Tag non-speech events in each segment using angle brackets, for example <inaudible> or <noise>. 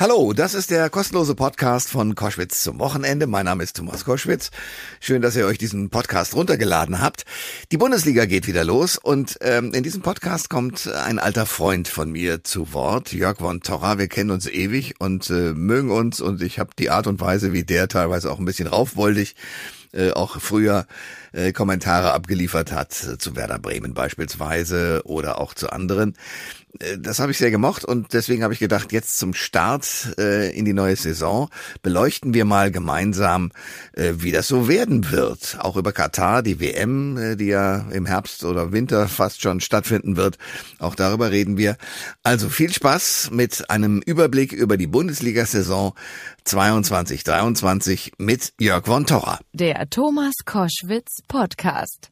Hallo, das ist der kostenlose Podcast von Koschwitz zum Wochenende. Mein Name ist Thomas Koschwitz. Schön, dass ihr euch diesen Podcast runtergeladen habt. Die Bundesliga geht wieder los und ähm, in diesem Podcast kommt ein alter Freund von mir zu Wort, Jörg von Torra. Wir kennen uns ewig und äh, mögen uns und ich habe die Art und Weise, wie der teilweise auch ein bisschen raufwoldig äh, auch früher äh, Kommentare abgeliefert hat, äh, zu Werder Bremen beispielsweise oder auch zu anderen. Äh, das habe ich sehr gemocht und deswegen habe ich gedacht, jetzt zum Start äh, in die neue Saison beleuchten wir mal gemeinsam, äh, wie das so werden wird. Auch über Katar, die WM, äh, die ja im Herbst oder Winter fast schon stattfinden wird. Auch darüber reden wir. Also viel Spaß mit einem Überblick über die Bundesliga-Saison 22, 23 mit Jörg von Torra. Der Thomas Koschwitz Podcast.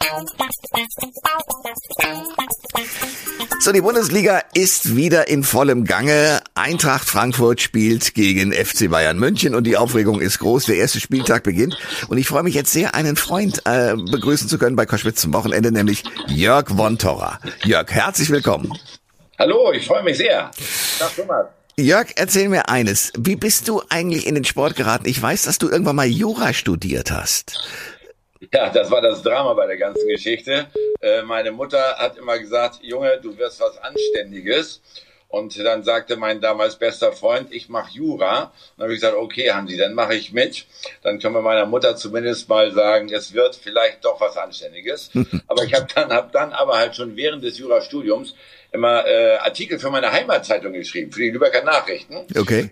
So, die Bundesliga ist wieder in vollem Gange. Eintracht Frankfurt spielt gegen FC Bayern München und die Aufregung ist groß. Der erste Spieltag beginnt und ich freue mich jetzt sehr, einen Freund äh, begrüßen zu können bei Koschwitz zum Wochenende, nämlich Jörg von Torra. Jörg, herzlich willkommen. Hallo, ich freue mich sehr. Tag, Thomas. Jörg, erzähl mir eines. Wie bist du eigentlich in den Sport geraten? Ich weiß, dass du irgendwann mal Jura studiert hast. Ja, das war das Drama bei der ganzen Geschichte. Äh, meine Mutter hat immer gesagt, Junge, du wirst was Anständiges. Und dann sagte mein damals bester Freund, ich mache Jura. Und dann habe ich gesagt, okay, Hansi, dann mache ich mit. Dann können wir meiner Mutter zumindest mal sagen, es wird vielleicht doch was Anständiges. <laughs> aber ich habe dann, hab dann aber halt schon während des Jurastudiums immer äh, Artikel für meine Heimatzeitung geschrieben, für die Lübecker Nachrichten. Okay.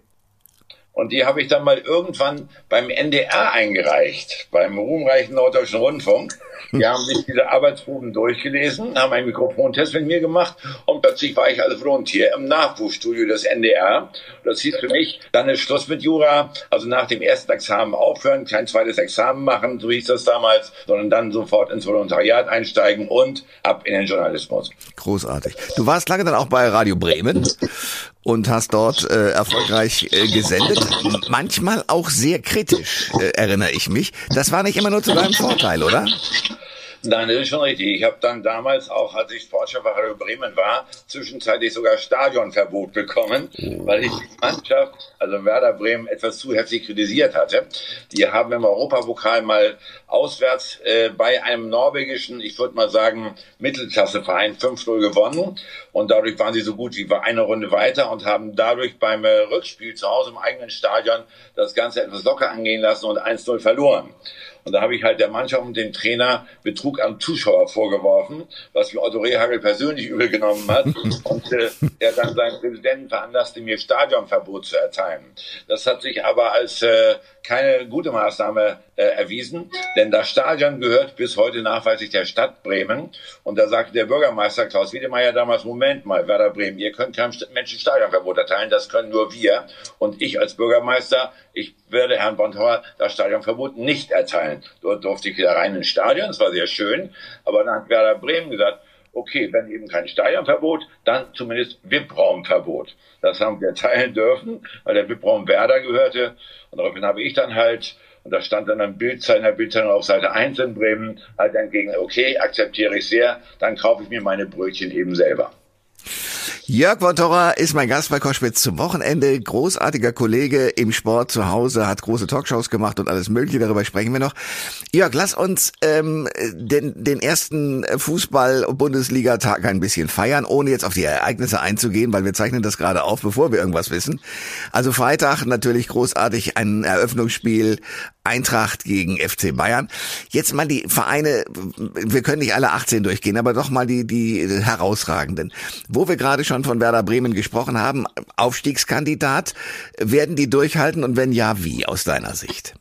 Und die habe ich dann mal irgendwann beim NDR eingereicht, beim ruhmreichen Norddeutschen Rundfunk. Die <laughs> haben sich diese Arbeitsproben durchgelesen, haben einen Mikrofontest mit mir gemacht und plötzlich war ich als Volontier im Nachwuchsstudio des NDR. Das hieß für mich, dann ist Schluss mit Jura, also nach dem ersten Examen aufhören, kein zweites Examen machen, so hieß das damals, sondern dann sofort ins Volontariat einsteigen und ab in den Journalismus. Großartig. Du warst lange dann auch bei Radio Bremen und hast dort äh, erfolgreich äh, gesendet. Manchmal auch sehr kritisch, äh, erinnere ich mich. Das war nicht immer nur zu deinem Vorteil, oder? Nein, das ist schon richtig. Ich habe dann damals auch, als ich Sportchef bei Bremen war, zwischenzeitlich sogar Stadionverbot bekommen, weil ich die Mannschaft, also Werder Bremen, etwas zu heftig kritisiert hatte. Die haben im Europapokal mal auswärts äh, bei einem norwegischen, ich würde mal sagen, Mittelklasseverein 5-0 gewonnen. Und dadurch waren sie so gut wie eine Runde weiter und haben dadurch beim äh, Rückspiel zu Hause im eigenen Stadion das Ganze etwas locker angehen lassen und 1-0 verloren. Und da habe ich halt der Mannschaft und dem Trainer Betrug am Zuschauer vorgeworfen, was mir Otto Rehagel persönlich übel genommen hat. <laughs> und äh, er dann seinen Präsidenten veranlasste, mir Stadionverbot zu erteilen. Das hat sich aber als äh, keine gute Maßnahme äh, erwiesen, denn das Stadion gehört bis heute nachweislich der Stadt Bremen. Und da sagte der Bürgermeister Klaus Wiedemeyer damals, Moment mal, Werder Bremen, ihr könnt keinem Menschen Stadionverbot erteilen, das können nur wir. Und ich als Bürgermeister, ich werde Herrn Bonthauer das Stadionverbot nicht erteilen. Dort durfte ich wieder rein ins Stadion, das war sehr schön. Aber dann hat Werder Bremen gesagt, okay, wenn eben kein Stadionverbot, dann zumindest VIP-Raumverbot. Das haben wir teilen dürfen, weil der VIP-Raum Werder gehörte. Und daraufhin habe ich dann halt, und da stand dann ein Bild seiner Bildzeitung auf Seite 1 in Bremen, halt entgegen, okay, akzeptiere ich sehr, dann kaufe ich mir meine Brötchen eben selber. Jörg Wotterer ist mein Gast bei Koschwitz zum Wochenende. Großartiger Kollege im Sport zu Hause, hat große Talkshows gemacht und alles Mögliche. Darüber sprechen wir noch. Jörg, lass uns ähm, den, den ersten Fußball-Bundesliga-Tag ein bisschen feiern, ohne jetzt auf die Ereignisse einzugehen, weil wir zeichnen das gerade auf, bevor wir irgendwas wissen. Also Freitag natürlich großartig ein Eröffnungsspiel Eintracht gegen FC Bayern. Jetzt mal die Vereine, wir können nicht alle 18 durchgehen, aber doch mal die, die herausragenden. Wo wir gerade schon von Werder Bremen gesprochen haben, Aufstiegskandidat, werden die durchhalten und wenn ja, wie aus deiner Sicht?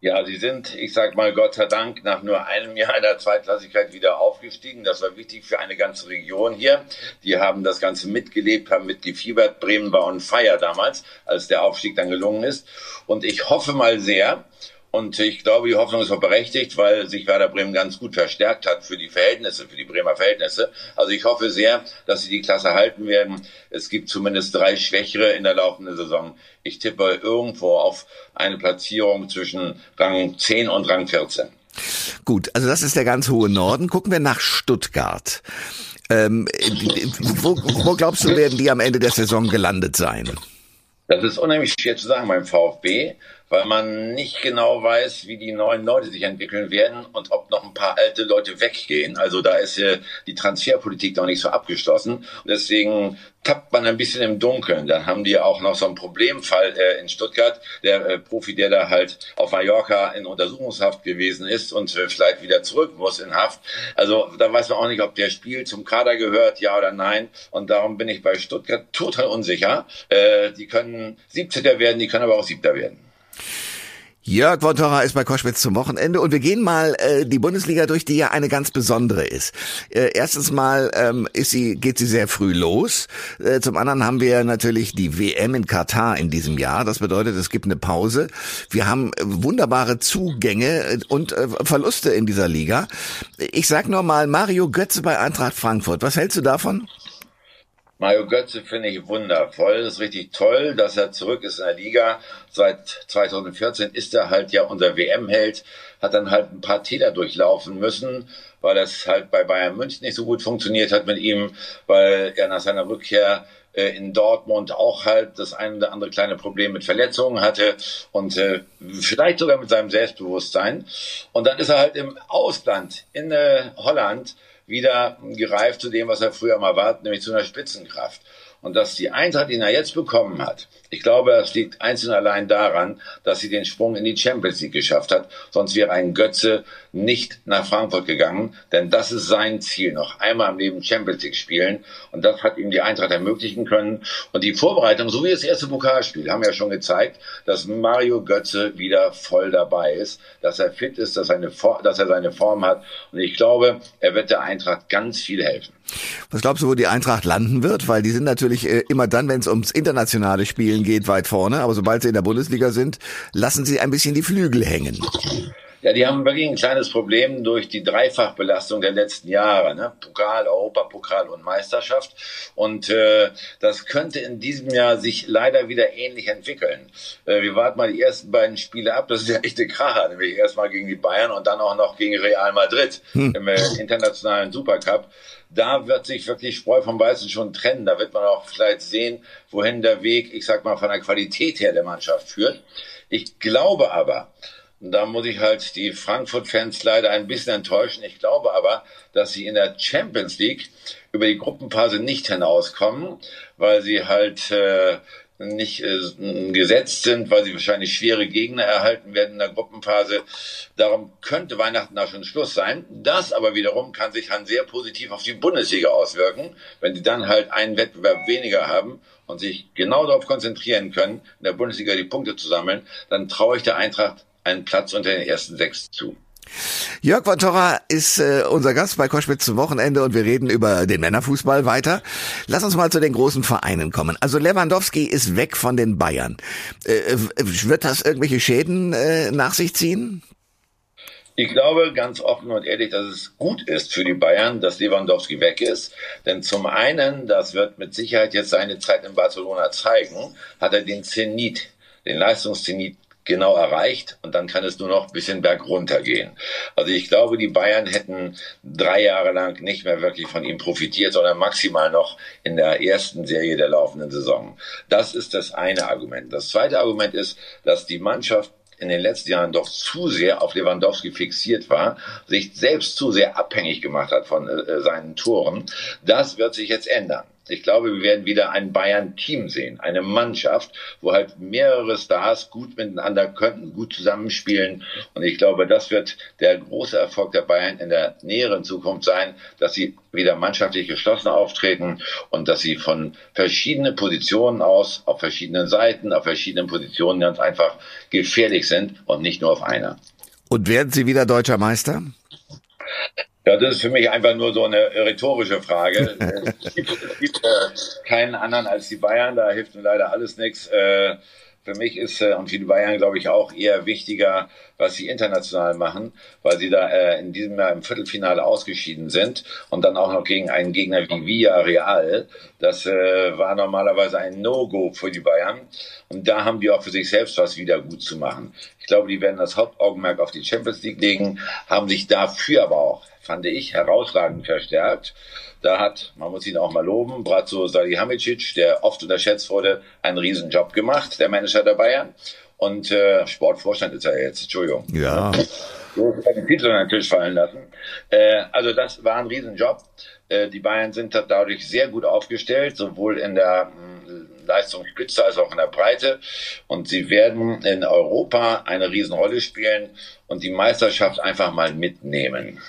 Ja, sie sind, ich sag mal Gott sei Dank, nach nur einem Jahr in der Zweitklassigkeit wieder aufgestiegen. Das war wichtig für eine ganze Region hier. Die haben das Ganze mitgelebt, haben mitgefiebert. Bremen war on fire damals, als der Aufstieg dann gelungen ist. Und ich hoffe mal sehr, und ich glaube, die Hoffnung ist auch berechtigt, weil sich Werder Bremen ganz gut verstärkt hat für die Verhältnisse, für die Bremer Verhältnisse. Also ich hoffe sehr, dass sie die Klasse halten werden. Es gibt zumindest drei Schwächere in der laufenden Saison. Ich tippe irgendwo auf eine Platzierung zwischen Rang 10 und Rang 14. Gut, also das ist der ganz hohe Norden. Gucken wir nach Stuttgart. Ähm, wo, wo glaubst du, werden die am Ende der Saison gelandet sein? Das ist unheimlich schwer zu sagen beim VfB, weil man nicht genau weiß, wie die neuen Leute sich entwickeln werden und ob noch ein paar alte Leute weggehen. Also da ist die Transferpolitik noch nicht so abgeschlossen. Deswegen tappt man ein bisschen im Dunkeln. Dann haben die auch noch so einen Problemfall äh, in Stuttgart, der äh, Profi, der da halt auf Mallorca in Untersuchungshaft gewesen ist und äh, vielleicht wieder zurück muss in Haft. Also da weiß man auch nicht, ob der Spiel zum Kader gehört, ja oder nein. Und darum bin ich bei Stuttgart total unsicher. Die können 17. werden, die können aber auch 7. werden. Jörg Wontora ist bei Koschwitz zum Wochenende und wir gehen mal äh, die Bundesliga durch, die ja eine ganz besondere ist. Äh, erstens mal ähm, ist sie, geht sie sehr früh los. Äh, zum anderen haben wir natürlich die WM in Katar in diesem Jahr. Das bedeutet, es gibt eine Pause. Wir haben äh, wunderbare Zugänge äh, und äh, Verluste in dieser Liga. Ich sag nur mal Mario Götze bei Eintracht Frankfurt. Was hältst du davon? Mario Götze finde ich wundervoll. Das ist richtig toll, dass er zurück ist in der Liga. Seit 2014 ist er halt ja unser WM-Held, hat dann halt ein paar Täler durchlaufen müssen, weil das halt bei Bayern München nicht so gut funktioniert hat mit ihm, weil er nach seiner Rückkehr äh, in Dortmund auch halt das ein oder andere kleine Problem mit Verletzungen hatte und äh, vielleicht sogar mit seinem Selbstbewusstsein. Und dann ist er halt im Ausland, in äh, Holland, wieder gereift zu dem, was er früher mal war, nämlich zu einer Spitzenkraft. Und dass die Eintracht, den er jetzt bekommen hat, ich glaube, das liegt einzeln allein daran, dass sie den Sprung in die Champions League geschafft hat. Sonst wäre ein Götze nicht nach Frankfurt gegangen, denn das ist sein Ziel, noch einmal im Leben Champions League spielen. Und das hat ihm die Eintracht ermöglichen können. Und die Vorbereitung, so wie das erste Pokalspiel, haben ja schon gezeigt, dass Mario Götze wieder voll dabei ist, dass er fit ist, dass, eine, dass er seine Form hat. Und ich glaube, er wird der Eintracht ganz viel helfen. Was glaubst du, wo die Eintracht landen wird? Weil die sind natürlich äh, immer dann, wenn es ums internationale Spielen geht, weit vorne. Aber sobald sie in der Bundesliga sind, lassen sie ein bisschen die Flügel hängen. Ja, die haben wirklich ein kleines Problem durch die Dreifachbelastung der letzten Jahre. Ne? Pokal, Europapokal und Meisterschaft. Und äh, das könnte in diesem Jahr sich leider wieder ähnlich entwickeln. Äh, wir warten mal die ersten beiden Spiele ab. Das ist ja echte Kracher. Nämlich erstmal gegen die Bayern und dann auch noch gegen Real Madrid hm. im äh, internationalen Supercup da wird sich wirklich Spreu vom Weißen schon trennen. Da wird man auch vielleicht sehen, wohin der Weg, ich sag mal, von der Qualität her der Mannschaft führt. Ich glaube aber, und da muss ich halt die Frankfurt-Fans leider ein bisschen enttäuschen. Ich glaube aber, dass sie in der Champions League über die Gruppenphase nicht hinauskommen, weil sie halt äh, nicht äh, gesetzt sind, weil sie wahrscheinlich schwere Gegner erhalten werden in der Gruppenphase. Darum könnte Weihnachten da schon Schluss sein. Das aber wiederum kann sich dann sehr positiv auf die Bundesliga auswirken, wenn sie dann halt einen Wettbewerb weniger haben und sich genau darauf konzentrieren können, in der Bundesliga die Punkte zu sammeln, dann traue ich der Eintracht einen Platz unter den ersten sechs zu. Jörg von Torra ist äh, unser Gast bei Koschwitz zum Wochenende und wir reden über den Männerfußball weiter. Lass uns mal zu den großen Vereinen kommen. Also Lewandowski ist weg von den Bayern. Äh, wird das irgendwelche Schäden äh, nach sich ziehen? Ich glaube ganz offen und ehrlich, dass es gut ist für die Bayern, dass Lewandowski weg ist. Denn zum einen, das wird mit Sicherheit jetzt seine Zeit in Barcelona zeigen, hat er den Zenit, den Leistungszenit genau erreicht und dann kann es nur noch ein bisschen bergunter gehen. Also ich glaube, die Bayern hätten drei Jahre lang nicht mehr wirklich von ihm profitiert, sondern maximal noch in der ersten Serie der laufenden Saison. Das ist das eine Argument. Das zweite Argument ist, dass die Mannschaft in den letzten Jahren doch zu sehr auf Lewandowski fixiert war, sich selbst zu sehr abhängig gemacht hat von äh, seinen Toren. Das wird sich jetzt ändern. Ich glaube, wir werden wieder ein Bayern-Team sehen, eine Mannschaft, wo halt mehrere Stars gut miteinander könnten, gut zusammenspielen. Und ich glaube, das wird der große Erfolg der Bayern in der näheren Zukunft sein, dass sie wieder mannschaftlich geschlossen auftreten und dass sie von verschiedenen Positionen aus, auf verschiedenen Seiten, auf verschiedenen Positionen ganz einfach gefährlich sind und nicht nur auf einer. Und werden sie wieder deutscher Meister? Ja, das ist für mich einfach nur so eine rhetorische Frage. <laughs> es gibt, es gibt äh, keinen anderen als die Bayern, da hilft mir leider alles nichts. Äh, für mich ist äh, und für die Bayern, glaube ich, auch eher wichtiger, was sie international machen, weil sie da äh, in diesem Jahr im Viertelfinale ausgeschieden sind und dann auch noch gegen einen Gegner wie Villarreal. Das äh, war normalerweise ein No-Go für die Bayern. Und da haben die auch für sich selbst was wieder gut zu machen. Ich glaube, die werden das Hauptaugenmerk auf die Champions League legen, haben sich dafür aber auch, fand ich, herausragend verstärkt. Da hat, man muss ihn auch mal loben, Bratzo Salihamidzic, der oft unterschätzt wurde, einen Riesenjob gemacht, der Manager der Bayern. Und äh, Sportvorstand ist er jetzt, Entschuldigung. Ja. So den Titel Tisch fallen lassen. Äh, also das war ein Riesenjob. Äh, die Bayern sind dadurch sehr gut aufgestellt, sowohl in der äh, Leistungsspitze als auch in der Breite. Und sie werden in Europa eine Riesenrolle spielen und die Meisterschaft einfach mal mitnehmen.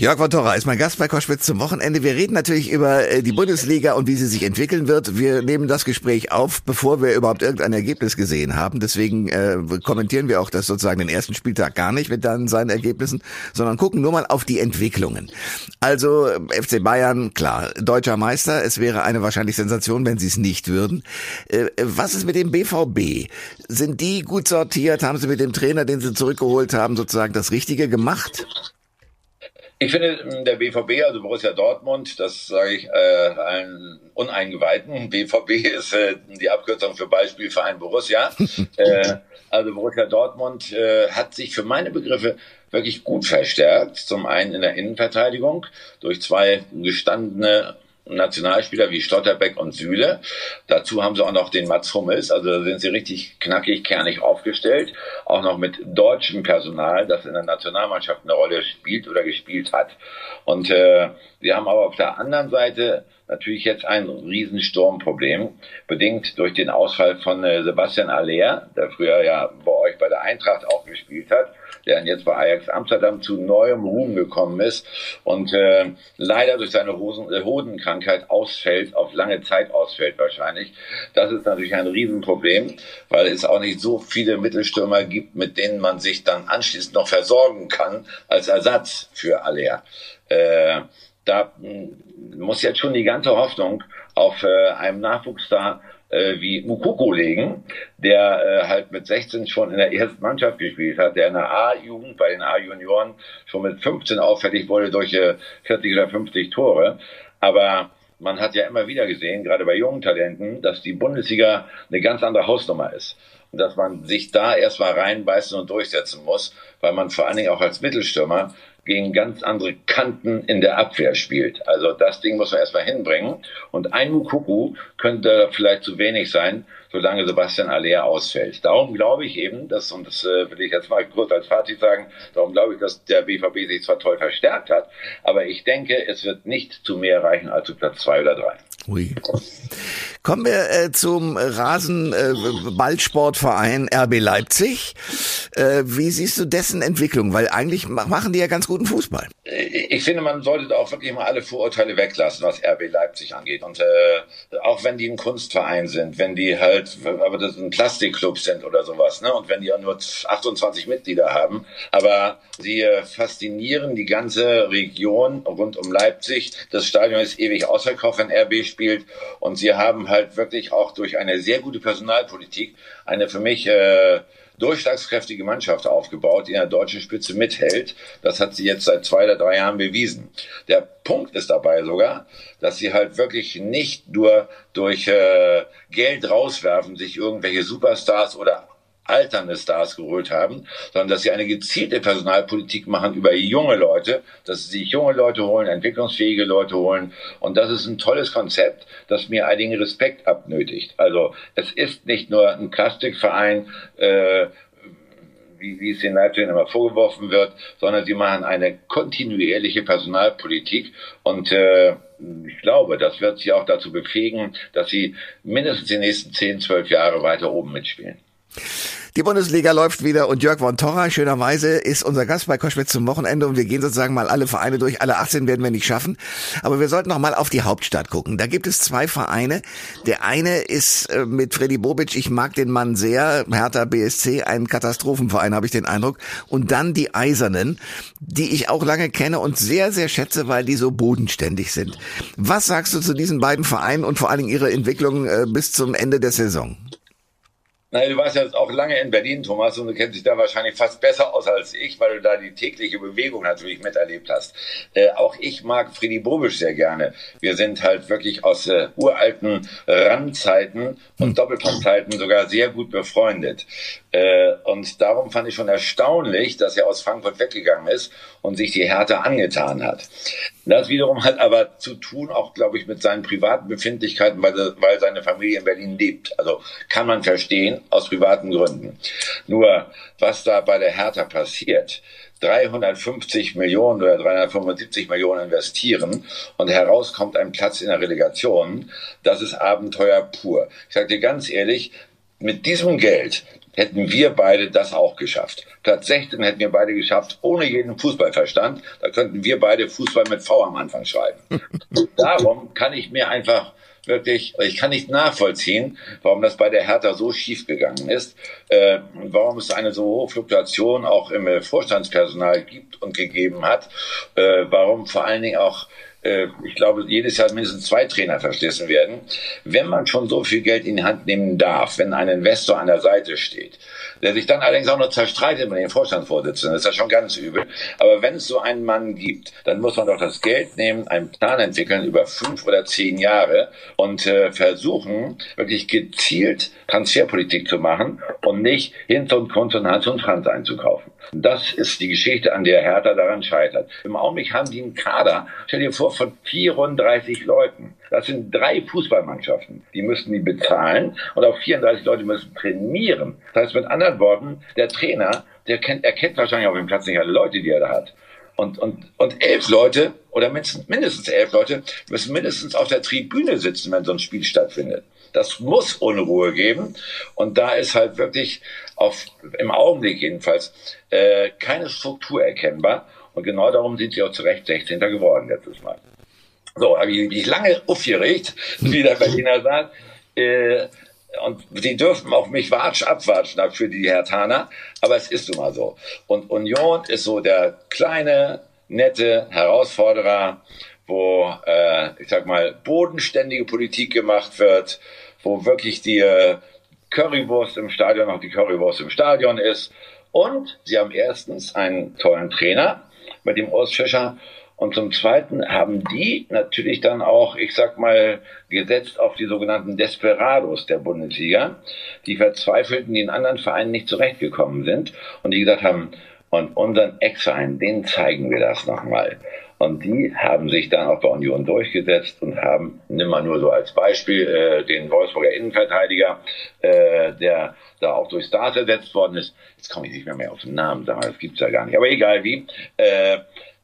Jörg von Torra ist mein Gast bei Koschwitz zum Wochenende. Wir reden natürlich über äh, die Bundesliga und wie sie sich entwickeln wird. Wir nehmen das Gespräch auf, bevor wir überhaupt irgendein Ergebnis gesehen haben. Deswegen äh, kommentieren wir auch das sozusagen den ersten Spieltag gar nicht mit dann seinen Ergebnissen, sondern gucken nur mal auf die Entwicklungen. Also FC Bayern, klar, deutscher Meister. Es wäre eine wahrscheinlich Sensation, wenn sie es nicht würden. Äh, was ist mit dem BVB? Sind die gut sortiert? Haben sie mit dem Trainer, den sie zurückgeholt haben, sozusagen das Richtige gemacht? Ich finde, der BVB, also Borussia Dortmund, das sage ich äh, allen Uneingeweihten, <laughs> BVB ist äh, die Abkürzung für Beispielverein Borussia. <laughs> äh, also Borussia Dortmund äh, hat sich für meine Begriffe wirklich gut verstärkt. Zum einen in der Innenverteidigung durch zwei gestandene Nationalspieler wie Stotterbeck und Süle. Dazu haben sie auch noch den Mats Hummels, also da sind sie richtig knackig, kernig aufgestellt. Auch noch mit deutschem Personal, das in der Nationalmannschaft eine Rolle spielt oder gespielt hat. Und äh, wir haben aber auf der anderen Seite natürlich jetzt ein Riesensturmproblem, bedingt durch den Ausfall von äh, Sebastian Aller, der früher ja bei euch bei der Eintracht auch gespielt hat der jetzt bei Ajax Amsterdam zu neuem Ruhm gekommen ist und äh, leider durch seine Hosen, äh, Hodenkrankheit ausfällt, auf lange Zeit ausfällt wahrscheinlich. Das ist natürlich ein Riesenproblem, weil es auch nicht so viele Mittelstürmer gibt, mit denen man sich dann anschließend noch versorgen kann als Ersatz für Aller. Äh, da hm, muss jetzt schon die ganze Hoffnung auf äh, einem Nachwuchsstar äh, wie Mukoko legen, der äh, halt mit 16 schon in der ersten Mannschaft gespielt hat, der in der A-Jugend bei den A-Junioren schon mit 15 auffällig wurde durch äh, 40 oder 50 Tore. Aber man hat ja immer wieder gesehen, gerade bei jungen Talenten, dass die Bundesliga eine ganz andere Hausnummer ist. Und dass man sich da erstmal reinbeißen und durchsetzen muss, weil man vor allen Dingen auch als Mittelstürmer gegen ganz andere Kanten in der Abwehr spielt. Also das Ding muss man erstmal hinbringen. Und ein Mukuku könnte vielleicht zu wenig sein, solange Sebastian Aller ausfällt. Darum glaube ich eben, dass, und das äh, will ich jetzt mal kurz als Fazit sagen, darum glaube ich, dass der BVB sich zwar toll verstärkt hat, aber ich denke, es wird nicht zu mehr reichen als zu Platz zwei oder drei. Ui. Kommen wir äh, zum Rasenballsportverein äh, RB Leipzig. Äh, wie siehst du dessen Entwicklung? Weil eigentlich machen die ja ganz guten Fußball. Ich finde, man sollte auch wirklich mal alle Vorurteile weglassen, was RB Leipzig angeht. Und äh, auch wenn die ein Kunstverein sind, wenn die halt, aber das ein Plastikclub sind oder sowas, ne? Und wenn die auch nur 28 Mitglieder haben, aber sie äh, faszinieren die ganze Region rund um Leipzig. Das Stadion ist ewig ausverkauft, wenn RB spielt gespielt und sie haben halt wirklich auch durch eine sehr gute Personalpolitik eine für mich äh, durchschlagskräftige Mannschaft aufgebaut, die in der deutschen Spitze mithält. Das hat sie jetzt seit zwei oder drei Jahren bewiesen. Der Punkt ist dabei sogar, dass sie halt wirklich nicht nur durch äh, Geld rauswerfen, sich irgendwelche Superstars oder alternde Stars geholt haben, sondern dass sie eine gezielte Personalpolitik machen über junge Leute, dass sie sich junge Leute holen, entwicklungsfähige Leute holen. Und das ist ein tolles Konzept, das mir einigen Respekt abnötigt. Also es ist nicht nur ein Plastikverein, äh, wie, wie es den Leipzig immer vorgeworfen wird, sondern sie machen eine kontinuierliche Personalpolitik und äh, ich glaube, das wird sie auch dazu befähigen, dass sie mindestens die nächsten 10, 12 Jahre weiter oben mitspielen. Die Bundesliga läuft wieder und Jörg von Torra, schönerweise, ist unser Gast bei Koschwitz zum Wochenende und wir gehen sozusagen mal alle Vereine durch. Alle 18 werden wir nicht schaffen. Aber wir sollten noch mal auf die Hauptstadt gucken. Da gibt es zwei Vereine. Der eine ist äh, mit Freddy Bobic, ich mag den Mann sehr, Hertha BSC, ein Katastrophenverein, habe ich den Eindruck. Und dann die Eisernen, die ich auch lange kenne und sehr, sehr schätze, weil die so bodenständig sind. Was sagst du zu diesen beiden Vereinen und vor allen Dingen ihrer Entwicklung äh, bis zum Ende der Saison? Naja, du warst ja auch lange in Berlin, Thomas, und du kennst dich da wahrscheinlich fast besser aus als ich, weil du da die tägliche Bewegung natürlich miterlebt hast. Äh, auch ich mag Friedi Bobisch sehr gerne. Wir sind halt wirklich aus äh, uralten Randzeiten und Doppelpackzeiten sogar sehr gut befreundet. Äh, und darum fand ich schon erstaunlich, dass er aus Frankfurt weggegangen ist und sich die Härte angetan hat. Das wiederum hat aber zu tun, auch glaube ich, mit seinen privaten Befindlichkeiten, weil, seine Familie in Berlin lebt. Also kann man verstehen, aus privaten Gründen. Nur, was da bei der Hertha passiert, 350 Millionen oder 375 Millionen investieren und herauskommt ein Platz in der Relegation, das ist Abenteuer pur. Ich sage dir ganz ehrlich, mit diesem Geld hätten wir beide das auch geschafft. Platz 16 hätten wir beide geschafft, ohne jeden Fußballverstand. Da könnten wir beide Fußball mit V am Anfang schreiben. <laughs> darum kann ich mir einfach wirklich, ich kann nicht nachvollziehen, warum das bei der Hertha so schief gegangen ist, äh, warum es eine so hohe Fluktuation auch im Vorstandspersonal gibt und gegeben hat, äh, warum vor allen Dingen auch ich glaube, jedes Jahr mindestens zwei Trainer verschlissen werden. Wenn man schon so viel Geld in die Hand nehmen darf, wenn ein Investor an der Seite steht, der sich dann allerdings auch noch zerstreitet mit den Vorstandsvorsitzenden, das ist ja schon ganz übel. Aber wenn es so einen Mann gibt, dann muss man doch das Geld nehmen, einen Plan entwickeln über fünf oder zehn Jahre und äh, versuchen, wirklich gezielt Transferpolitik zu machen und nicht Hinz und Kunst und Hans und Franz einzukaufen. Das ist die Geschichte, an der Hertha daran scheitert. Im Augenblick haben die einen Kader, stell dir vor, von 34 Leuten. Das sind drei Fußballmannschaften. Die müssen die bezahlen und auch 34 Leute müssen trainieren. Das heißt mit anderen Worten, der Trainer, der kennt, er kennt wahrscheinlich auf dem Platz nicht alle Leute, die er da hat. Und, und, und elf Leute oder mindestens, elf Leute müssen mindestens auf der Tribüne sitzen, wenn so ein Spiel stattfindet. Das muss Unruhe geben. Und da ist halt wirklich auf, im Augenblick jedenfalls äh, keine Struktur erkennbar. Und genau darum sind sie auch zu Recht 16. geworden letztes Mal. So, habe ich mich lange aufgeregt, wie der Berliner sagt. Äh, und sie dürfen auch mich watsch abwatschen für die Hertaner, aber es ist nun mal so. Und Union ist so der kleine, nette Herausforderer, wo, äh, ich sag mal, bodenständige Politik gemacht wird, wo wirklich die äh, Currywurst im Stadion noch die Currywurst im Stadion ist. Und sie haben erstens einen tollen Trainer mit dem Urs Fischer. Und zum Zweiten haben die natürlich dann auch, ich sag mal, gesetzt auf die sogenannten Desperados der Bundesliga, die Verzweifelten, die in anderen Vereinen nicht zurechtgekommen sind und die gesagt haben, und unseren Ex-Verein, den zeigen wir das nochmal. Und die haben sich dann auch bei Union durchgesetzt und haben, nimm mal nur so als Beispiel, äh, den Wolfsburger Innenverteidiger, äh, der da auch durch Stars ersetzt worden ist. Jetzt komme ich nicht mehr, mehr auf den Namen, das gibt's ja gar nicht. Aber egal wie. Äh,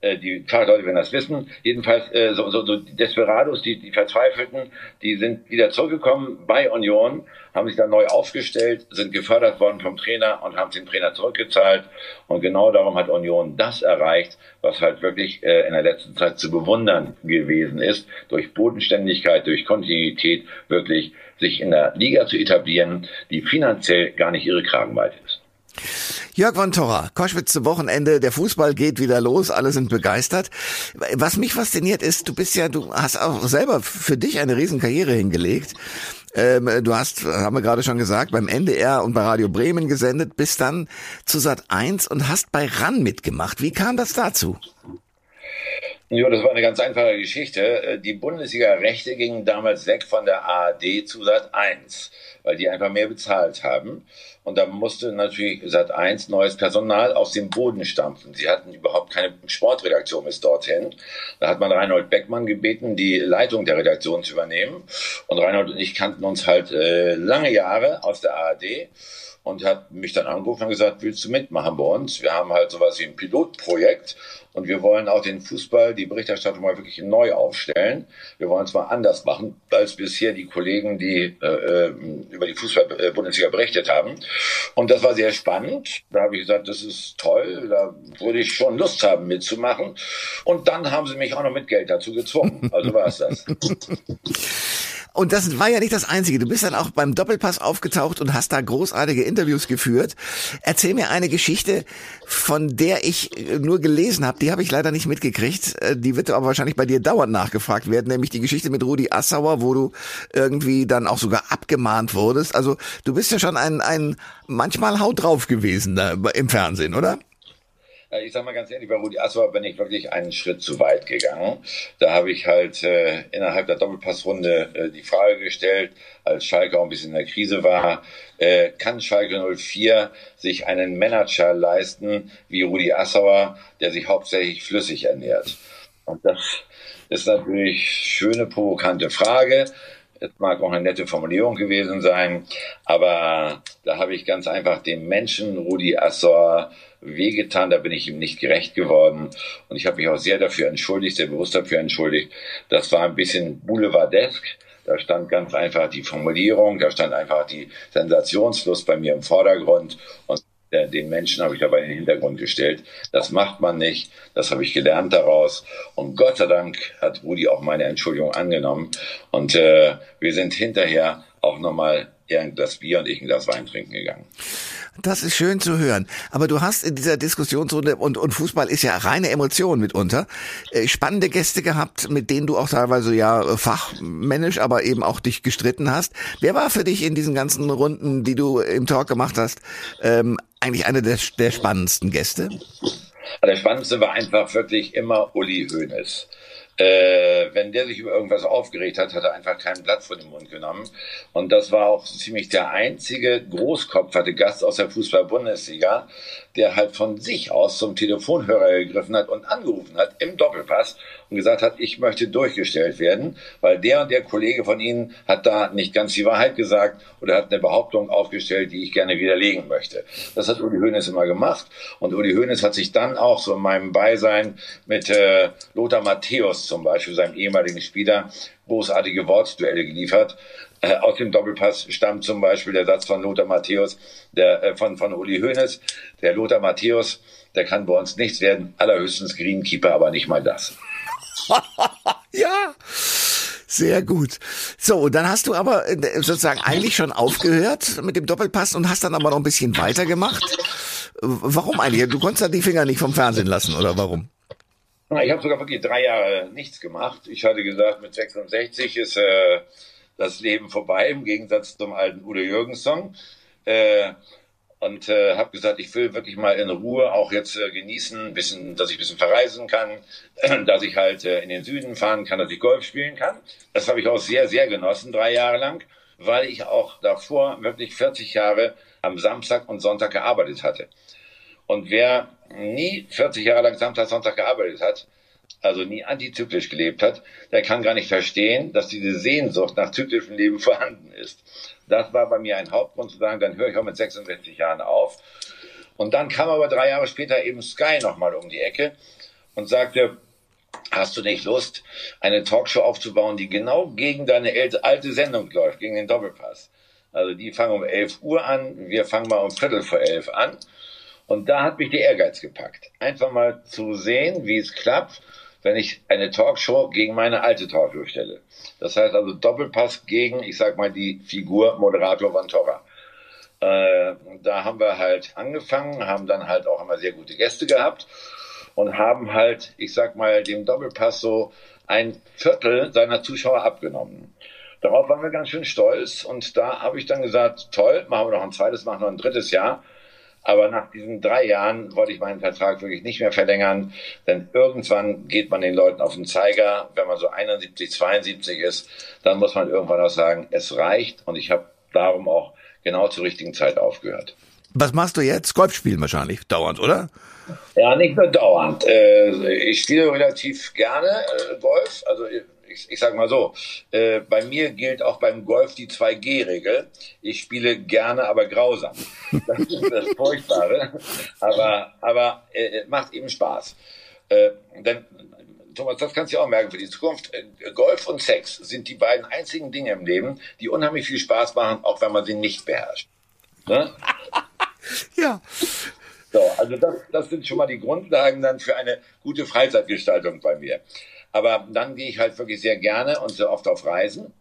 äh, die Fachleute werden das wissen. Jedenfalls äh, so, so, so die Desperados, die, die Verzweifelten, die sind wieder zurückgekommen bei Union, haben sich dann neu aufgestellt, sind gefördert worden vom Trainer und haben den Trainer zurückgezahlt. Und genau darum hat Union das erreicht, was halt wirklich äh, in der letzten Zeit zu bewundern gewesen ist, durch Bodenständigkeit, durch Kontinuität wirklich sich in der Liga zu etablieren, die finanziell gar nicht ihre Kragenweite ist. Jörg von Torra, Koschwitz zum Wochenende, der Fußball geht wieder los, alle sind begeistert. Was mich fasziniert ist, du bist ja, du hast auch selber für dich eine Riesenkarriere hingelegt. Ähm, du hast, haben wir gerade schon gesagt, beim NDR und bei Radio Bremen gesendet, bist dann zu Sat 1 und hast bei RAN mitgemacht. Wie kam das dazu? Ja, das war eine ganz einfache Geschichte. Äh, die Bundesliga-Rechte gingen damals weg von der ARD zu Sat 1, weil die einfach mehr bezahlt haben. Und da musste natürlich Sat 1 neues Personal aus dem Boden stampfen. Sie hatten überhaupt keine Sportredaktion bis dorthin. Da hat man Reinhold Beckmann gebeten, die Leitung der Redaktion zu übernehmen. Und Reinhold und ich kannten uns halt äh, lange Jahre aus der ARD und hat mich dann angerufen und gesagt, willst du mitmachen bei uns? Wir haben halt sowas wie ein Pilotprojekt und wir wollen auch den Fußball, die Berichterstattung mal wirklich neu aufstellen. Wir wollen es mal anders machen als bisher die Kollegen, die äh, äh über die Fußball-Bundesliga berichtet haben. Und das war sehr spannend. Da habe ich gesagt, das ist toll. Da würde ich schon Lust haben mitzumachen. Und dann haben sie mich auch noch mit Geld dazu gezwungen. Also war es das. <laughs> Und das war ja nicht das Einzige. Du bist dann auch beim Doppelpass aufgetaucht und hast da großartige Interviews geführt. Erzähl mir eine Geschichte, von der ich nur gelesen habe. Die habe ich leider nicht mitgekriegt. Äh, die wird aber wahrscheinlich bei dir dauernd nachgefragt werden, nämlich die Geschichte mit Rudi Assauer, wo du irgendwie dann auch sogar abgemahnt wurdest. Also du bist ja schon ein, ein manchmal haut drauf gewesen da im Fernsehen, oder? Ich sag mal ganz ehrlich, bei Rudi Assauer bin ich wirklich einen Schritt zu weit gegangen. Da habe ich halt äh, innerhalb der Doppelpassrunde äh, die Frage gestellt, als Schalke auch ein bisschen in der Krise war, äh, kann Schalke 04 sich einen Manager leisten wie Rudi Assauer, der sich hauptsächlich flüssig ernährt? Und das ist natürlich schöne, provokante Frage. Es mag auch eine nette Formulierung gewesen sein, aber da habe ich ganz einfach dem Menschen Rudi Assauer wehgetan, da bin ich ihm nicht gerecht geworden und ich habe mich auch sehr dafür entschuldigt, sehr bewusst dafür entschuldigt. Das war ein bisschen boulevardesk. Da stand ganz einfach die Formulierung, da stand einfach die Sensationslust bei mir im Vordergrund und den Menschen habe ich dabei in den Hintergrund gestellt. Das macht man nicht. Das habe ich gelernt daraus. Und Gott sei Dank hat Rudi auch meine Entschuldigung angenommen. Und äh, wir sind hinterher auch nochmal das Bier und ich ein Glas Wein trinken gegangen. Das ist schön zu hören. Aber du hast in dieser Diskussionsrunde, und, und Fußball ist ja reine Emotion mitunter, äh, spannende Gäste gehabt, mit denen du auch teilweise ja äh, fachmännisch, aber eben auch dich gestritten hast. Wer war für dich in diesen ganzen Runden, die du im Talk gemacht hast, ähm, eigentlich einer der, der spannendsten Gäste? Der spannendste war einfach wirklich immer Uli Hoeneß. Äh, wenn der sich über irgendwas aufgeregt hat, hat er einfach kein Blatt vor den Mund genommen. Und das war auch ziemlich der einzige Großkopf, hatte Gast aus der Fußball-Bundesliga, der halt von sich aus zum Telefonhörer gegriffen hat und angerufen hat im Doppelpass und gesagt hat, ich möchte durchgestellt werden, weil der und der Kollege von Ihnen hat da nicht ganz die Wahrheit gesagt oder hat eine Behauptung aufgestellt, die ich gerne widerlegen möchte. Das hat Uli Hoeneß immer gemacht und Uli Hoeneß hat sich dann auch so in meinem Beisein mit äh, Lothar Matthäus zum Beispiel, seinem ehemaligen Spieler, großartige Wortduelle geliefert. Äh, aus dem Doppelpass stammt zum Beispiel der Satz von Lothar Matthäus, der, äh, von, von Uli Hoeneß. Der Lothar Matthäus, der kann bei uns nichts werden, allerhöchstens Greenkeeper, aber nicht mal das. <laughs> ja. Sehr gut. So, dann hast du aber äh, sozusagen eigentlich schon aufgehört mit dem Doppelpass und hast dann aber noch ein bisschen weitergemacht. Warum eigentlich? Du konntest da die Finger nicht vom Fernsehen lassen, oder warum? Ich habe sogar wirklich drei Jahre nichts gemacht. Ich hatte gesagt, mit 66 ist äh, das Leben vorbei, im Gegensatz zum alten Udo Jürgens-Song. Äh, und äh, habe gesagt, ich will wirklich mal in Ruhe auch jetzt äh, genießen, bisschen, dass ich ein bisschen verreisen kann, äh, <clears throat> dass ich halt äh, in den Süden fahren kann, dass ich Golf spielen kann. Das habe ich auch sehr, sehr genossen, drei Jahre lang, weil ich auch davor wirklich 40 Jahre am Samstag und Sonntag gearbeitet hatte. Und wer nie 40 Jahre lang Samstag, Sonntag gearbeitet hat, also nie antizyklisch gelebt hat, der kann gar nicht verstehen, dass diese Sehnsucht nach zyklischem Leben vorhanden ist. Das war bei mir ein Hauptgrund zu sagen, dann höre ich auch mit 66 Jahren auf. Und dann kam aber drei Jahre später eben Sky nochmal um die Ecke und sagte, hast du nicht Lust, eine Talkshow aufzubauen, die genau gegen deine alte Sendung läuft, gegen den Doppelpass? Also die fangen um 11 Uhr an, wir fangen mal um Viertel vor elf an. Und da hat mich der Ehrgeiz gepackt. Einfach mal zu sehen, wie es klappt wenn ich eine Talkshow gegen meine alte Talkshow stelle. Das heißt also Doppelpass gegen, ich sag mal, die Figur Moderator Van Torra. Äh, da haben wir halt angefangen, haben dann halt auch immer sehr gute Gäste gehabt und haben halt, ich sag mal, dem Doppelpass so ein Viertel seiner Zuschauer abgenommen. Darauf waren wir ganz schön stolz und da habe ich dann gesagt, toll, machen wir noch ein zweites, machen wir noch ein drittes Jahr. Aber nach diesen drei Jahren wollte ich meinen Vertrag wirklich nicht mehr verlängern, denn irgendwann geht man den Leuten auf den Zeiger. Wenn man so 71, 72 ist, dann muss man irgendwann auch sagen, es reicht. Und ich habe darum auch genau zur richtigen Zeit aufgehört. Was machst du jetzt? Golf spielen wahrscheinlich, dauernd, oder? Ja, nicht nur dauernd. Äh, ich spiele relativ gerne äh, Golf. Also ich, ich sage mal so, äh, bei mir gilt auch beim Golf die 2G-Regel. Ich spiele gerne, aber grausam. <laughs> Das ist das Furchtbare. Aber, aber äh, macht eben Spaß. Äh, denn Thomas, das kannst du auch merken für die Zukunft. Äh, Golf und Sex sind die beiden einzigen Dinge im Leben, die unheimlich viel Spaß machen, auch wenn man sie nicht beherrscht. Ne? <laughs> ja. So, also das, das sind schon mal die Grundlagen dann für eine gute Freizeitgestaltung bei mir. Aber dann gehe ich halt wirklich sehr gerne und sehr oft auf Reisen.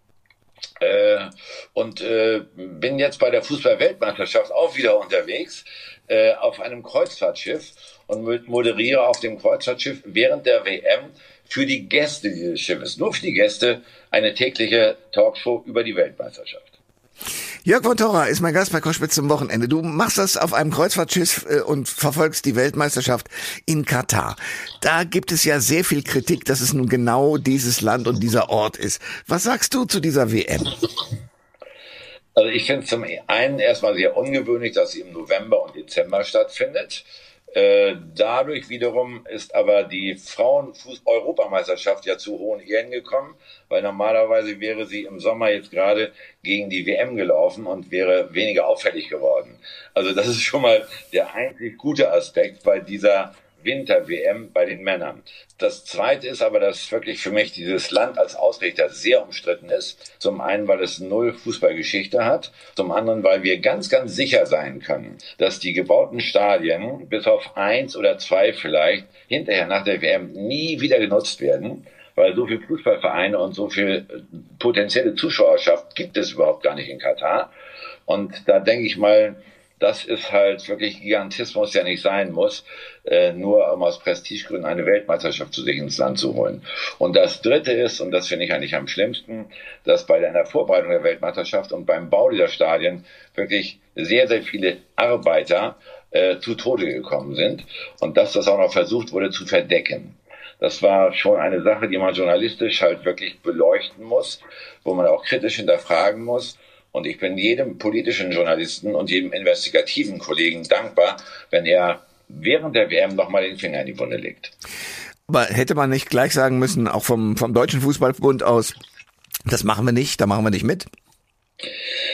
Äh, und äh, bin jetzt bei der Fußball-Weltmeisterschaft auch wieder unterwegs äh, auf einem Kreuzfahrtschiff und moderiere auf dem Kreuzfahrtschiff während der WM für die Gäste dieses Schiffes, nur für die Gäste, eine tägliche Talkshow über die Weltmeisterschaft. Jörg von Torra ist mein Gast bei Koschwitz zum Wochenende. Du machst das auf einem Kreuzfahrtschiff äh, und verfolgst die Weltmeisterschaft in Katar. Da gibt es ja sehr viel Kritik, dass es nun genau dieses Land und dieser Ort ist. Was sagst du zu dieser WM? Also ich finde es zum einen erstmal sehr ungewöhnlich, dass sie im November und Dezember stattfindet. Äh, dadurch wiederum ist aber die Frauenfuß-Europameisterschaft ja zu hohen Ehren gekommen, weil normalerweise wäre sie im Sommer jetzt gerade gegen die WM gelaufen und wäre weniger auffällig geworden. Also das ist schon mal der einzig gute Aspekt bei dieser Winter-WM bei den Männern. Das Zweite ist aber, dass wirklich für mich dieses Land als Ausrichter sehr umstritten ist. Zum einen, weil es null Fußballgeschichte hat. Zum anderen, weil wir ganz, ganz sicher sein können, dass die gebauten Stadien bis auf eins oder zwei vielleicht hinterher nach der WM nie wieder genutzt werden weil so viel Fußballvereine und so viel potenzielle Zuschauerschaft gibt es überhaupt gar nicht in Katar. Und da denke ich mal, das ist halt wirklich Gigantismus, der nicht sein muss, äh, nur um aus Prestigegründen eine Weltmeisterschaft zu sich ins Land zu holen. Und das Dritte ist, und das finde ich eigentlich am schlimmsten, dass bei der Vorbereitung der Weltmeisterschaft und beim Bau dieser Stadien wirklich sehr, sehr viele Arbeiter äh, zu Tode gekommen sind und dass das auch noch versucht wurde zu verdecken. Das war schon eine Sache, die man journalistisch halt wirklich beleuchten muss, wo man auch kritisch hinterfragen muss. Und ich bin jedem politischen Journalisten und jedem investigativen Kollegen dankbar, wenn er während der WM nochmal den Finger in die Wunde legt. Aber hätte man nicht gleich sagen müssen, auch vom, vom Deutschen Fußballbund aus, das machen wir nicht, da machen wir nicht mit?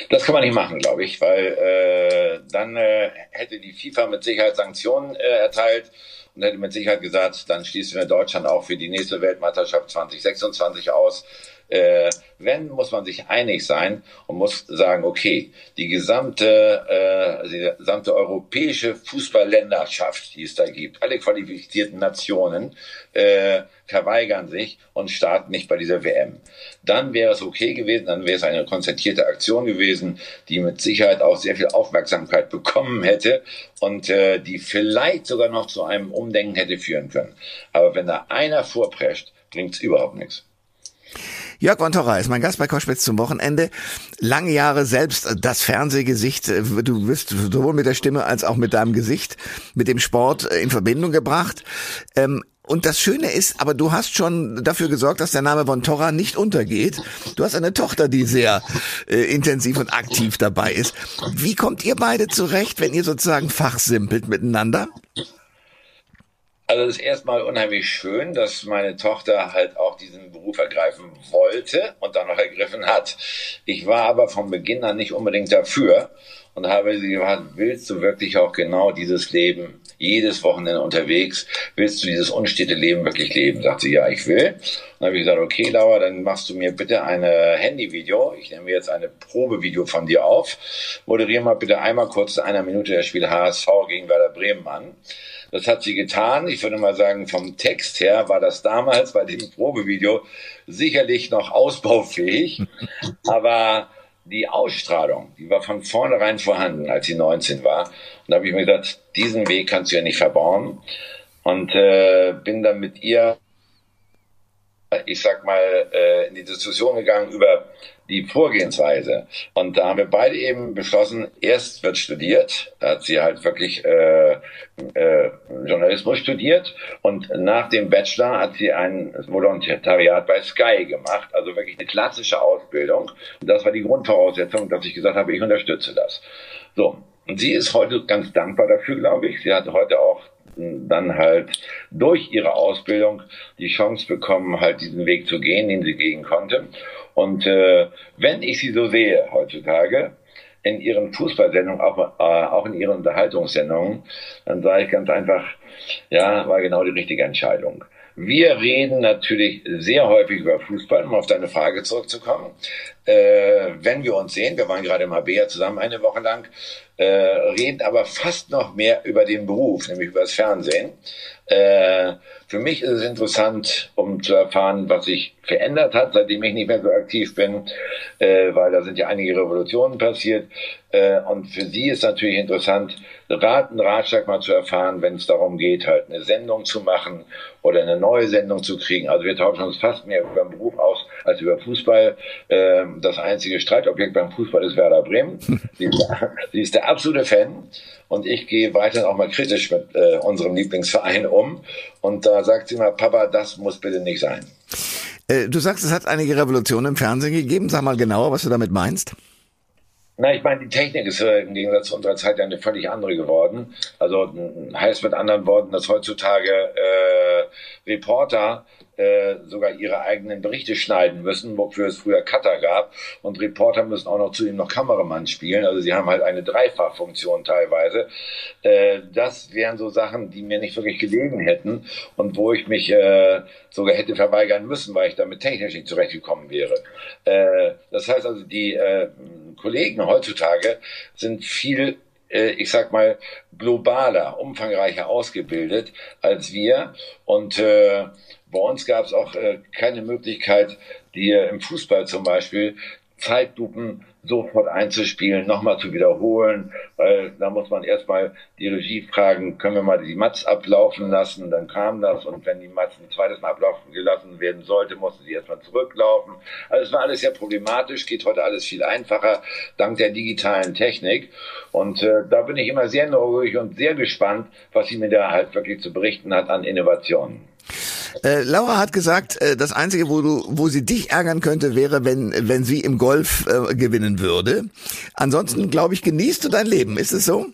Das kann man nicht machen, glaube ich, weil äh, dann äh, hätte die FIFA mit Sicherheit Sanktionen äh, erteilt und hätte mit Sicherheit gesagt, dann schließen wir Deutschland auch für die nächste Weltmeisterschaft 2026 aus äh, wenn, muss man sich einig sein und muss sagen, okay, die gesamte, äh, die gesamte europäische Fußballländerschaft, die es da gibt, alle qualifizierten Nationen, äh, verweigern sich und starten nicht bei dieser WM. Dann wäre es okay gewesen, dann wäre es eine konzertierte Aktion gewesen, die mit Sicherheit auch sehr viel Aufmerksamkeit bekommen hätte und äh, die vielleicht sogar noch zu einem Umdenken hätte führen können. Aber wenn da einer vorprescht, bringt's überhaupt nichts. Jörg von Torra ist mein Gast bei Koschwitz zum Wochenende. Lange Jahre selbst das Fernsehgesicht. Du wirst sowohl mit der Stimme als auch mit deinem Gesicht, mit dem Sport in Verbindung gebracht. Ähm, und das Schöne ist, aber du hast schon dafür gesorgt, dass der Name von Torra nicht untergeht. Du hast eine Tochter, die sehr äh, intensiv und aktiv dabei ist. Wie kommt ihr beide zurecht, wenn ihr sozusagen fachsimpelt miteinander? Also es ist erstmal unheimlich schön, dass meine Tochter halt auch diesen Beruf ergreifen wollte und dann noch ergriffen hat. Ich war aber von Beginn an nicht unbedingt dafür und habe sie gefragt, willst du wirklich auch genau dieses Leben jedes Wochenende unterwegs? Willst du dieses unstete Leben wirklich leben? Sagt sie, ja, ich will. Dann habe ich gesagt, okay, Laura, dann machst du mir bitte ein Handyvideo. Ich nehme jetzt eine Probevideo von dir auf. Moderiere mal bitte einmal kurz in einer Minute das Spiel HSV gegen Werder Bremen an. Das hat sie getan. Ich würde mal sagen, vom Text her war das damals bei dem Probevideo sicherlich noch ausbaufähig. <laughs> Aber die Ausstrahlung, die war von vornherein vorhanden, als sie 19 war. Und da habe ich mir gesagt, diesen Weg kannst du ja nicht verbauen. Und äh, bin dann mit ihr, ich sag mal, äh, in die Diskussion gegangen über die Vorgehensweise. Und da haben wir beide eben beschlossen, erst wird studiert, da hat sie halt wirklich äh, äh, Journalismus studiert und nach dem Bachelor hat sie ein Volontariat bei Sky gemacht, also wirklich eine klassische Ausbildung. Und das war die Grundvoraussetzung, dass ich gesagt habe, ich unterstütze das. So, und sie ist heute ganz dankbar dafür, glaube ich. Sie hat heute auch dann halt durch ihre Ausbildung die Chance bekommen, halt diesen Weg zu gehen, den sie gehen konnte. Und äh, wenn ich sie so sehe heutzutage, in ihren Fußballsendungen, auch, äh, auch in ihren Unterhaltungssendungen, dann sage ich ganz einfach, ja, war genau die richtige Entscheidung. Wir reden natürlich sehr häufig über Fußball, um auf deine Frage zurückzukommen. Äh, wenn wir uns sehen, wir waren gerade im Mabea zusammen eine Woche lang, äh, reden aber fast noch mehr über den Beruf, nämlich über das Fernsehen. Äh, für mich ist es interessant, um zu erfahren, was sich verändert hat, seitdem ich nicht mehr so aktiv bin, äh, weil da sind ja einige Revolutionen passiert. Äh, und für Sie ist natürlich interessant, Rat und Ratschlag mal zu erfahren, wenn es darum geht, halt eine Sendung zu machen oder eine neue Sendung zu kriegen. Also wir tauschen uns fast mehr über den Beruf aus als über Fußball. Äh, das einzige Streitobjekt beim Fußball ist Werder Bremen. <laughs> Sie ist, der, sie ist der absolute Fan und ich gehe weiterhin auch mal kritisch mit äh, unserem Lieblingsverein um. Und da sagt sie mal, Papa, das muss bitte nicht sein. Äh, du sagst, es hat einige Revolutionen im Fernsehen gegeben. Sag mal genauer, was du damit meinst. Na, ich meine, die Technik ist äh, im Gegensatz zu unserer Zeit ja eine völlig andere geworden. Also heißt mit anderen Worten, dass heutzutage äh, Reporter äh, sogar ihre eigenen Berichte schneiden müssen, wofür es früher Cutter gab. Und Reporter müssen auch noch zu ihm noch Kameramann spielen. Also sie haben halt eine Dreifachfunktion teilweise. Äh, das wären so Sachen, die mir nicht wirklich gelegen hätten und wo ich mich äh, sogar hätte verweigern müssen, weil ich damit technisch nicht zurechtgekommen wäre. Äh, das heißt also, die äh, Kollegen heutzutage sind viel äh, ich sag mal, globaler, umfangreicher ausgebildet als wir. Und äh, bei uns gab es auch äh, keine Möglichkeit, die im Fußball zum Beispiel Zeitlupen sofort einzuspielen, nochmal zu wiederholen, weil da muss man erstmal die Regie fragen, können wir mal die Matz ablaufen lassen, dann kam das und wenn die Matz ein zweites Mal ablaufen gelassen werden sollte, musste sie erstmal zurücklaufen. Also es war alles sehr problematisch, geht heute alles viel einfacher, dank der digitalen Technik und äh, da bin ich immer sehr neugierig und sehr gespannt, was sie mir da halt wirklich zu berichten hat an Innovationen. Äh, Laura hat gesagt, äh, das Einzige, wo du, wo sie dich ärgern könnte, wäre, wenn, wenn sie im Golf äh, gewinnen würde. Ansonsten, glaube ich, genießt du dein Leben. Ist es so?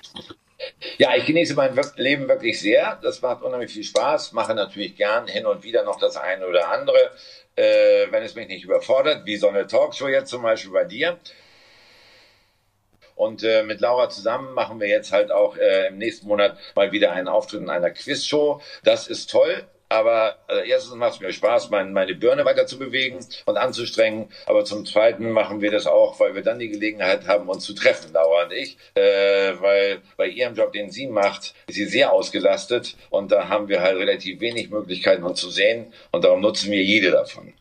Ja, ich genieße mein Leben wirklich sehr. Das macht unheimlich viel Spaß. Mache natürlich gern hin und wieder noch das eine oder andere, äh, wenn es mich nicht überfordert, wie so eine Talkshow jetzt zum Beispiel bei dir. Und äh, mit Laura zusammen machen wir jetzt halt auch äh, im nächsten Monat mal wieder einen Auftritt in einer Quizshow. Das ist toll. Aber äh, erstens macht es mir Spaß, mein, meine Birne weiter zu bewegen und anzustrengen. Aber zum Zweiten machen wir das auch, weil wir dann die Gelegenheit haben, uns zu treffen, Laura und ich. Äh, weil bei ihrem Job, den sie macht, ist sie sehr ausgelastet. Und da haben wir halt relativ wenig Möglichkeiten, uns zu sehen. Und darum nutzen wir jede davon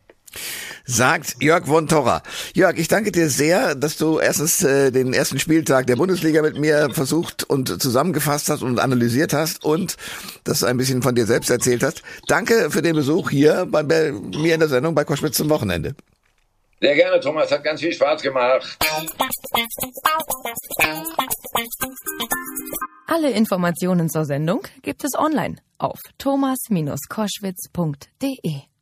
sagt Jörg von Torra. Jörg, ich danke dir sehr, dass du erstens äh, den ersten Spieltag der Bundesliga mit mir versucht und zusammengefasst hast und analysiert hast und dass du ein bisschen von dir selbst erzählt hast. Danke für den Besuch hier bei, bei mir in der Sendung bei Koschwitz zum Wochenende. Sehr gerne, Thomas. Hat ganz viel Spaß gemacht. Alle Informationen zur Sendung gibt es online auf thomas-koschwitz.de.